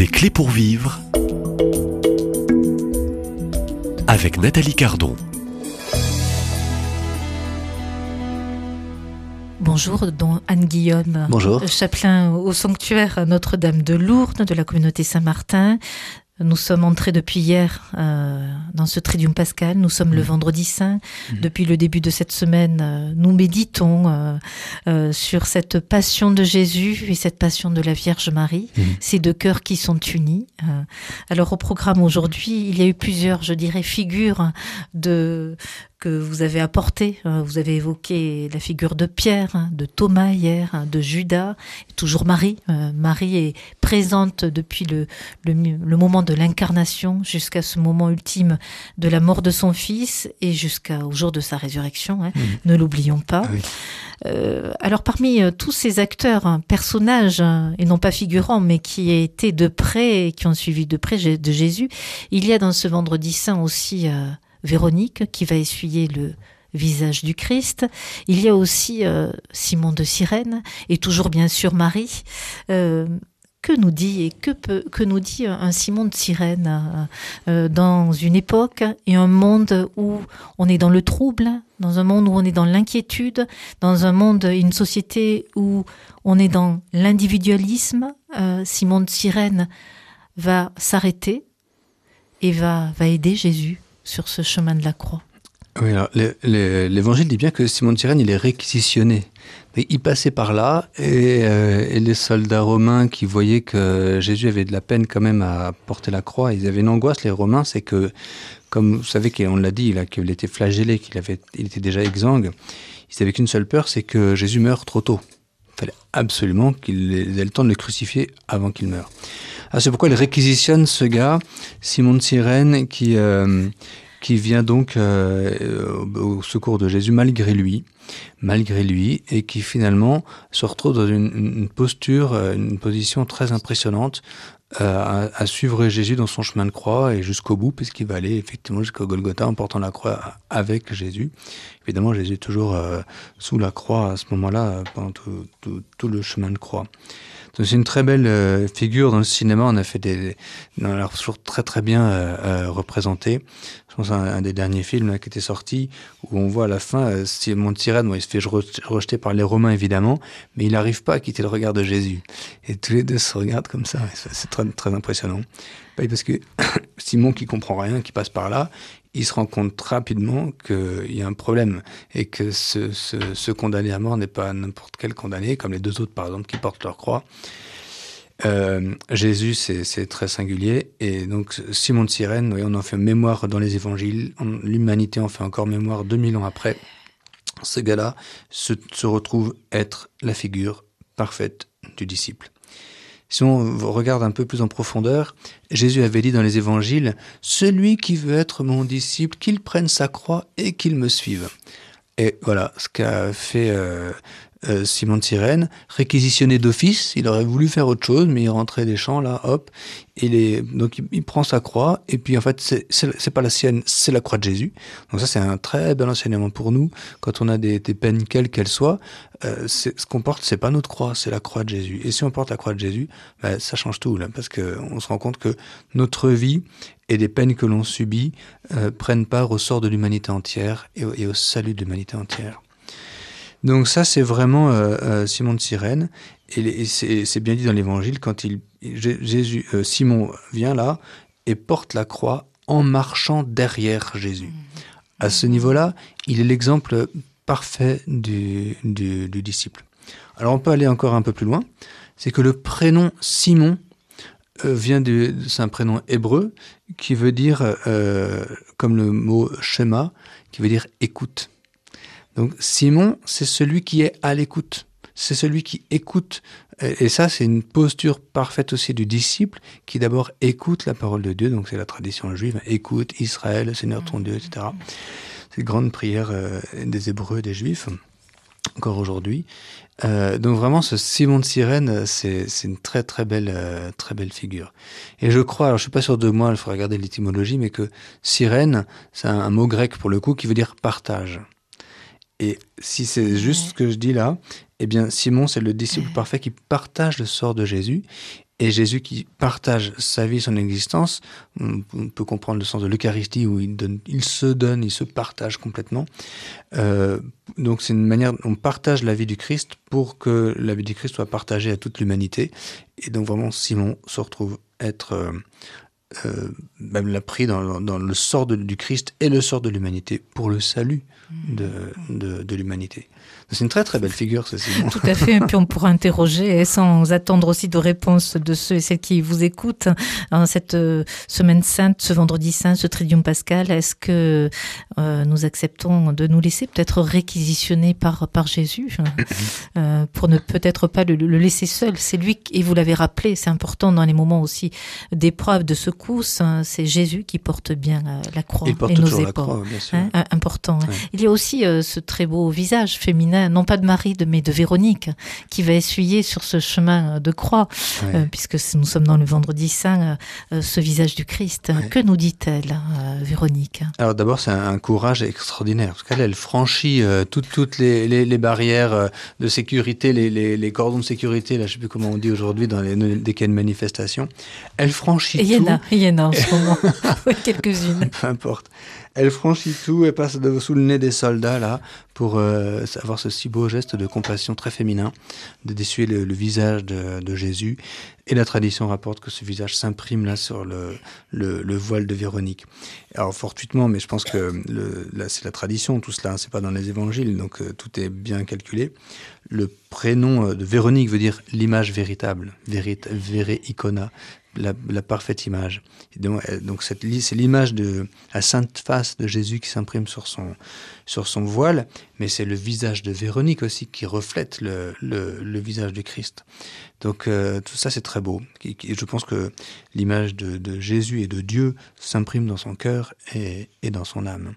Des clés pour vivre avec Nathalie Cardon. Bonjour, don Anne Guillaume. Bonjour. Chapelain au sanctuaire Notre-Dame de Lourdes de la communauté Saint-Martin. Nous sommes entrés depuis hier euh, dans ce Tridium Pascal. Nous sommes le mmh. vendredi saint. Mmh. Depuis le début de cette semaine, euh, nous méditons euh, euh, sur cette passion de Jésus et cette passion de la Vierge Marie, mmh. ces deux cœurs qui sont unis. Alors au programme aujourd'hui, il y a eu plusieurs, je dirais, figures de que vous avez apporté. Euh, vous avez évoqué la figure de Pierre, hein, de Thomas hier, hein, de Judas, toujours Marie. Euh, Marie est présente depuis le, le, le moment de l'incarnation jusqu'à ce moment ultime de la mort de son fils et jusqu'au jour de sa résurrection. Hein. Mmh. Ne l'oublions pas. Ah oui. Euh, alors parmi euh, tous ces acteurs, hein, personnages, hein, et non pas figurants, mais qui étaient de près et qui ont suivi de près de Jésus, il y a dans ce vendredi saint aussi euh, Véronique qui va essuyer le visage du Christ. Il y a aussi euh, Simon de Cyrène et toujours bien sûr Marie. Euh, que nous dit et que, peut, que nous dit un Simon de Cyrène euh, dans une époque et un monde où on est dans le trouble, dans un monde où on est dans l'inquiétude, dans un monde, une société où on est dans l'individualisme. Simon de Cyrène va s'arrêter et va, va aider Jésus sur ce chemin de la croix. Oui, alors l'évangile dit bien que Simon de Cyrène, il est réquisitionné. Il passait par là et, euh, et, les soldats romains qui voyaient que Jésus avait de la peine quand même à porter la croix, ils avaient une angoisse, les Romains, c'est que, comme vous savez qu'on l'a dit, qu'il était flagellé, qu'il avait, il était déjà exsangue, ils n'avaient qu'une seule peur, c'est que Jésus meure trop tôt. Il fallait absolument qu'il ait le temps de le crucifier avant qu'il meure. Ah, c'est pourquoi il réquisitionne ce gars, Simon de Cyrène, qui, euh, qui vient donc euh, au secours de Jésus malgré lui, malgré lui, et qui finalement se retrouve dans une, une posture, euh, une position très impressionnante euh, à, à, suivre Jésus dans son chemin de croix et jusqu'au bout, puisqu'il va aller effectivement jusqu'au Golgotha en portant la croix avec Jésus. Évidemment, Jésus est toujours euh, sous la croix à ce moment-là, pendant tout, tout, tout le chemin de croix. C'est une très belle euh, figure dans le cinéma. On a fait des, on l'a toujours très très bien euh, euh, représenté. Je pense à un, un, des derniers films qui était sorti où on voit à la fin Simon de Cyrène. Bon, il se fait rejeter par les Romains évidemment, mais il n'arrive pas à quitter le regard de Jésus. Et tous les deux se regardent comme ça. C'est très très impressionnant. Parce que Simon qui comprend rien, qui passe par là, il se rend compte rapidement qu'il y a un problème et que ce, condamné à mort n'est pas n'importe quel condamné, comme les deux autres par exemple qui portent leur croix. Euh, Jésus, c'est très singulier. Et donc, Simon de oui, on en fait mémoire dans les évangiles. L'humanité en fait encore mémoire 2000 ans après. Ce gars-là se retrouve être la figure parfaite du disciple. Si on regarde un peu plus en profondeur, Jésus avait dit dans les évangiles, Celui qui veut être mon disciple, qu'il prenne sa croix et qu'il me suive. Et voilà ce qu'a fait euh, euh, Simon de Cyrène, réquisitionné d'office. Il aurait voulu faire autre chose, mais il rentrait des champs, là, hop. Et les... Donc il, il, prend sa croix, et puis en fait, c'est pas la sienne, c'est la croix de Jésus. Donc ça, c'est un très bel enseignement pour nous. Quand on a des, des peines, quelles qu'elles soient, euh, ce qu'on porte, c'est pas notre croix, c'est la croix de Jésus. Et si on porte la croix de Jésus, ben, ça change tout, là, parce qu'on se rend compte que notre vie et les peines que l'on subit euh, prennent part au sort de l'humanité entière et et au salut de l'humanité entière. Donc ça, c'est vraiment euh, euh, Simon de Cyrène, et, et c'est bien dit dans l'Évangile quand il, Jésus, euh, Simon vient là et porte la croix en marchant derrière Jésus. À ce niveau-là, il est l'exemple parfait du, du, du, disciple. Alors on peut aller encore un peu plus loin, c'est que le prénom Simon euh, vient de, c'est un prénom hébreu qui veut dire, comme le mot schéma, qui veut dire écoute. Donc Simon, c'est celui qui est à l'écoute. C'est celui qui écoute. Et ça, c'est une posture parfaite aussi du disciple qui d'abord écoute la parole de Dieu. Donc c'est la tradition juive. Écoute Israël, Seigneur ton Dieu, etc. C'est grande prière euh, des Hébreux, des Juifs encore aujourd'hui. Euh, donc vraiment, ce Simon de Sirène, c'est une très très belle euh, très belle figure. Et je crois, alors je suis pas sûr de moi, il faut regarder l'étymologie, mais que sirène, c'est un, un, mot grec pour le coup qui veut dire partage. Et si c'est juste ce que je dis là, eh bien Simon, c'est le disciple parfait qui partage le sort de Jésus. Et Jésus qui partage sa vie, son existence, on peut comprendre le sens de l'Eucharistie où il, donne, il se donne, il se partage complètement. Euh, donc c'est une manière, on partage la vie du Christ pour que la vie du Christ soit partagée à toute l'humanité. Et donc vraiment, Simon se retrouve être euh, euh, même l'a pris dans, dans, le sort de, du Christ et le sort de l'humanité pour le salut de, de, de l'humanité. C'est une très très belle figure, ceci. Tout à fait. Et puis on pourra interroger, sans attendre aussi de réponses de ceux et celles qui vous écoutent, en cette euh, semaine sainte, ce vendredi saint, ce Tridium Pascal, est-ce que euh, nous acceptons de nous laisser peut-être réquisitionner par, par Jésus euh, pour ne peut-être pas le, le, laisser seul? C'est lui, et vous l'avez rappelé, c'est important dans les moments aussi d'épreuve, de secousse, hein, c'est Jésus qui porte bien la, la croix Il porte et nos toujours la épaules. croix, bien sûr. Hein, important. Ouais. Il y a aussi euh, ce très beau visage féminin, non pas de Marie, mais de Véronique, qui va essuyer sur ce chemin de croix, Ouais. euh, puisque nous sommes dans le vendredi saint, euh, ce visage du Christ. Ouais. Que nous dit-elle, euh, Véronique? Alors d'abord, c'est un, un courage extraordinaire, parce qu'elle, elle franchit euh, toutes, les, les, les barrières euh, de sécurité, les, les, les cordons de sécurité, là, je sais plus comment on dit aujourd'hui, dans les, dès qu'il y a une manifestation. Elle franchit Et il y en tout. a, il y en a en ce moment, quelques-unes. peu importe. Elle franchit tout et passe sous le nez des soldats là pour euh, avoir ce si beau geste de compassion très féminin, de d'essuyer le, visage de, Jésus. Et la tradition rapporte que ce visage s'imprime là sur le, le, le voile de Véronique. Alors fortuitement, mais je pense que c'est la tradition, tout cela, hein, c'est pas dans les évangiles, donc euh, tout est bien calculé. Le prénom euh, de Véronique veut dire l'image véritable, vérit, vere icona, la, parfaite image. Donc, euh, donc c'est l'image de la sainte face de Jésus qui s'imprime sur son, sur son voile, mais c'est le visage de Véronique aussi qui reflète le, le, visage du Christ. Donc euh, tout ça c'est très beau. Et je pense que l'image de, de Jésus et de Dieu s'imprime dans son cœur et, et dans son âme.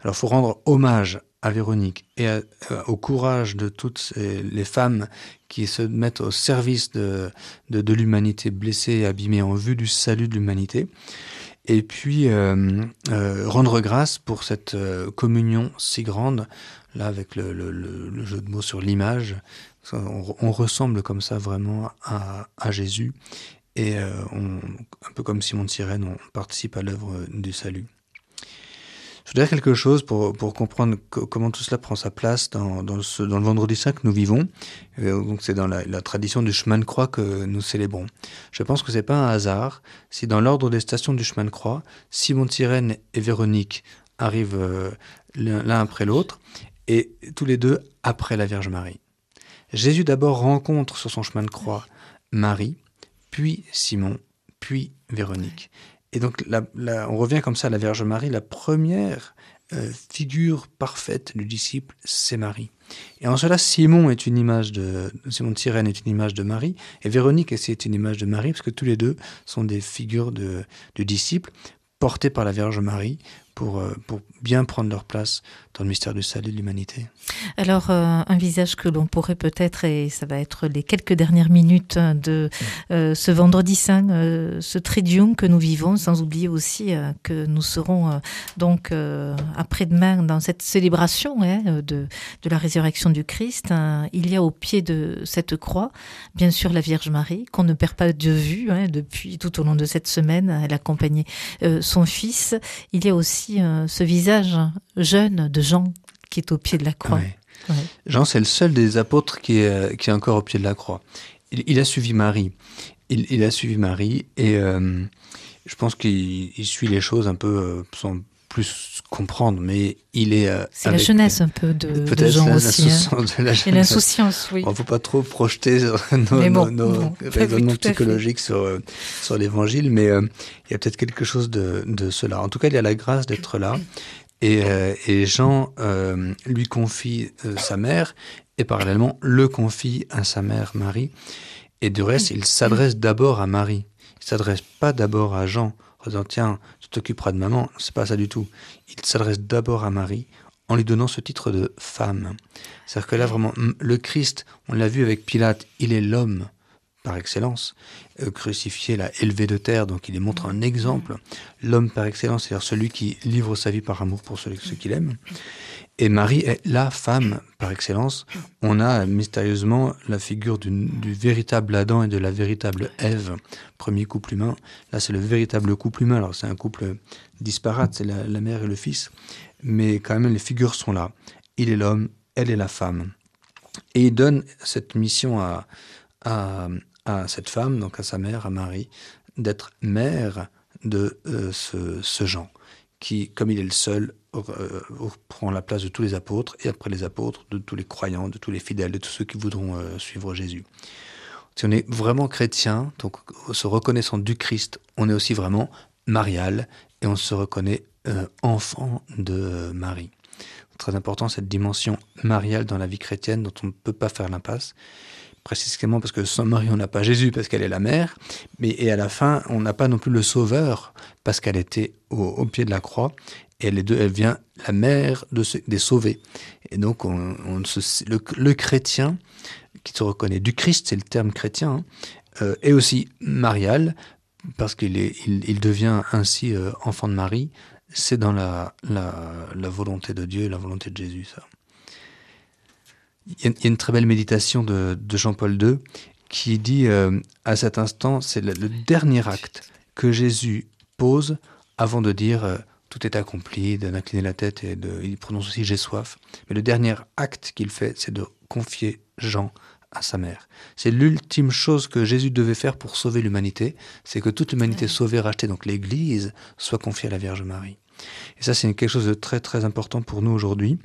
Alors faut rendre hommage à Véronique et euh, au courage de toutes les femmes qui se mettent au service de, de, de l'humanité blessée et abîmée en vue du salut de l'humanité. Et puis euh, euh, rendre grâce pour cette euh, communion si grande, là avec le, jeu de mots sur l'image. On, ressemble comme ça vraiment à, Jésus et un peu comme Simon de Sirène, on participe à l'œuvre du salut. Je dire quelque chose pour, comprendre co- comment tout cela prend sa place dans, le vendredi saint que nous vivons. Euh, c'est dans la, tradition du chemin de croix que nous célébrons. Je pense que c'est pas un hasard si dans l'ordre des stations du chemin de croix, Simon de Sirène et Véronique arrivent euh, l'un après l'autre et tous les deux après la Vierge Marie. Jésus d'abord rencontre sur son chemin de croix Marie, puis Simon, puis Véronique. Et donc on revient comme ça à la Vierge Marie, la première euh, figure parfaite du disciple, c'est Marie. Et en cela, Simon est une image de Simon de Cyrène est une image de Marie, et Véronique c'est une image de Marie, parce que tous les deux sont des figures de, de disciples portés par la Vierge Marie pour, euh, pour bien prendre leur place dans le mystère du salut de l'humanité. Alors, euh, un visage que l'on pourrait peut-être, et ça va être les quelques dernières minutes de euh, ce vendredi saint, ce tridium que nous vivons, sans oublier aussi que nous serons donc après-demain dans cette célébration hein, de, de la résurrection du Christ. hein, il y a au pied de cette croix, bien sûr, la Vierge Marie, qu'on ne perd pas de vue hein, depuis tout au long de cette semaine. Elle accompagnait son fils. Il y a aussi euh, ce visage jeune de Jean qui est au pied de la croix. Ouais. Ouais. Jean, c'est le seul des apôtres qui est, euh, qui est encore au pied de la croix. Il, il a suivi Marie. Il, il a suivi Marie et euh, je pense qu'il il suit les choses un peu sans plus comprendre, mais il est. euh, C'est la jeunesse un peu de, de la- aussi. hein. l'insouciance de la Et jeunesse. l'insouciance, oui. Il ne faut pas trop projeter nos, bon, nos- nos bon, oui, raisonnements psychologiques sur, euh, sur l'évangile, mais euh, il y a peut-être quelque chose de, de cela. En tout cas, il y a la grâce d'être là. Et, et Jean lui confie sa mère et parallèlement le confie à sa mère Marie. Et du reste, il s'adresse d'abord à Marie. Il s'adresse pas d'abord à Jean en disant tiens, tu t'occuperas de maman. C'est pas ça du tout. Il s'adresse d'abord à Marie en lui donnant ce titre de femme. C'est-à-dire que là, vraiment, le Christ, on l'a vu avec Pilate, il est l'homme par excellence, euh, crucifié, l'a élevé de terre, donc il est montre un exemple, l'homme par excellence, c'est-à-dire celui qui livre sa vie par amour pour ceux, qu'il aime. Et Marie est la femme par excellence. On a mystérieusement la figure du véritable Adam et de la véritable Ève, premier couple humain. Là, c'est le véritable couple humain. Alors, c'est un couple disparate, c'est la, mère et le fils. Mais quand même, les figures sont là. Il est l'homme, elle est la femme. Et il donne cette mission à, cette femme, donc à sa mère, à Marie, d'être mère de euh, ce, ce Jean, qui, comme il est le seul, euh, prend la place de tous les apôtres, et après les apôtres, de tous les croyants, de tous les fidèles, de tous ceux qui voudront euh, suivre Jésus. Si on est vraiment chrétien, donc se reconnaissant du Christ, on est aussi vraiment marial, et on se reconnaît enfant de Marie. Très important cette dimension mariale dans la vie chrétienne dont on ne peut pas faire l'impasse précisément parce que sans Marie, on n'a pas Jésus parce qu'elle est la mère, mais et à la fin, on n'a pas non plus le Sauveur parce qu'elle était au, pied de la croix et elle, est elle vient la mère de des sauvés. Et donc, on, le, chrétien qui se reconnaît du Christ, c'est le terme chrétien, hein, euh, est aussi marial, parce qu'il il, devient ainsi euh, enfant de Marie. C'est dans la, la, volonté de Dieu, la volonté de Jésus, ça. Il y, a, une très belle méditation de, Jean-Paul II qui dit euh, à cet instant, c'est le, dernier acte que Jésus pose avant de dire tout est accompli, d'incliner la tête et de, il prononce aussi j'ai soif. Mais le dernier acte qu'il fait, c'est de confier Jean à sa mère. C'est l'ultime chose que Jésus devait faire pour sauver l'humanité, c'est que toute l'humanité sauvée, rachetée, donc l'Église, soit confiée à la Vierge Marie. Et ça, c'est quelque chose de très très important pour nous aujourd'hui.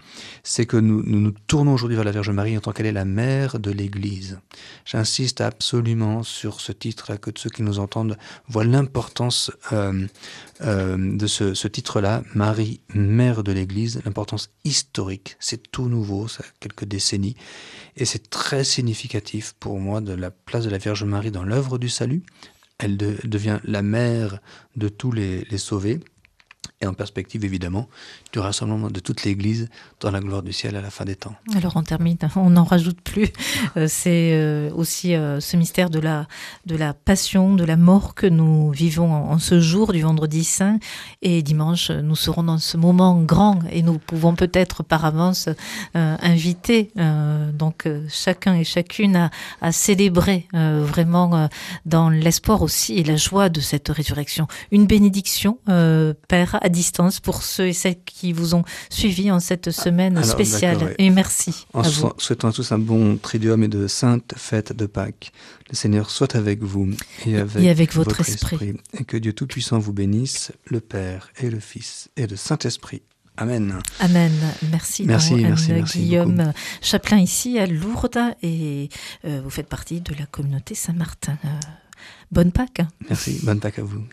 C'est que nous, nous, tournons aujourd'hui vers la Vierge Marie en tant qu'elle est la mère de l'Église. J'insiste absolument sur ce titre-là, que ceux qui nous entendent voient l'importance euh, euh, de ce, titre-là, Marie, mère de l'Église, l'importance historique. C'est tout nouveau, ça a quelques décennies. Et c'est très significatif pour moi de la place de la Vierge Marie dans l'œuvre du salut. Elle devient la mère de tous les sauvés et en perspective évidemment du rassemblement de toute l'Église dans la gloire du ciel à la fin des temps. Alors on termine, on n'en rajoute plus. Euh, c'est euh, aussi euh, ce mystère de la, de la passion, de la mort que nous vivons en, ce jour du vendredi saint. Et dimanche, nous serons dans ce moment grand et nous pouvons peut-être par avance inviter donc chacun et chacune à, à célébrer vraiment dans l'espoir aussi et la joie de cette résurrection. Une bénédiction, Père, à distance pour ceux et celles qui vous ont suivi en cette semaine spéciale. Et merci. En souhaitant à tous un bon triduum et de sainte fête de Pâques. Le Seigneur soit avec vous et avec, votre, esprit. Et que Dieu Tout-Puissant vous bénisse, le Père et le Fils et le Saint-Esprit. Amen. Amen. Merci, merci, merci, Guillaume Chaplain ici à Lourdes et euh, vous faites partie de la communauté Saint-Martin. Euh, bonne Pâques. Merci, bonne Pâques à vous.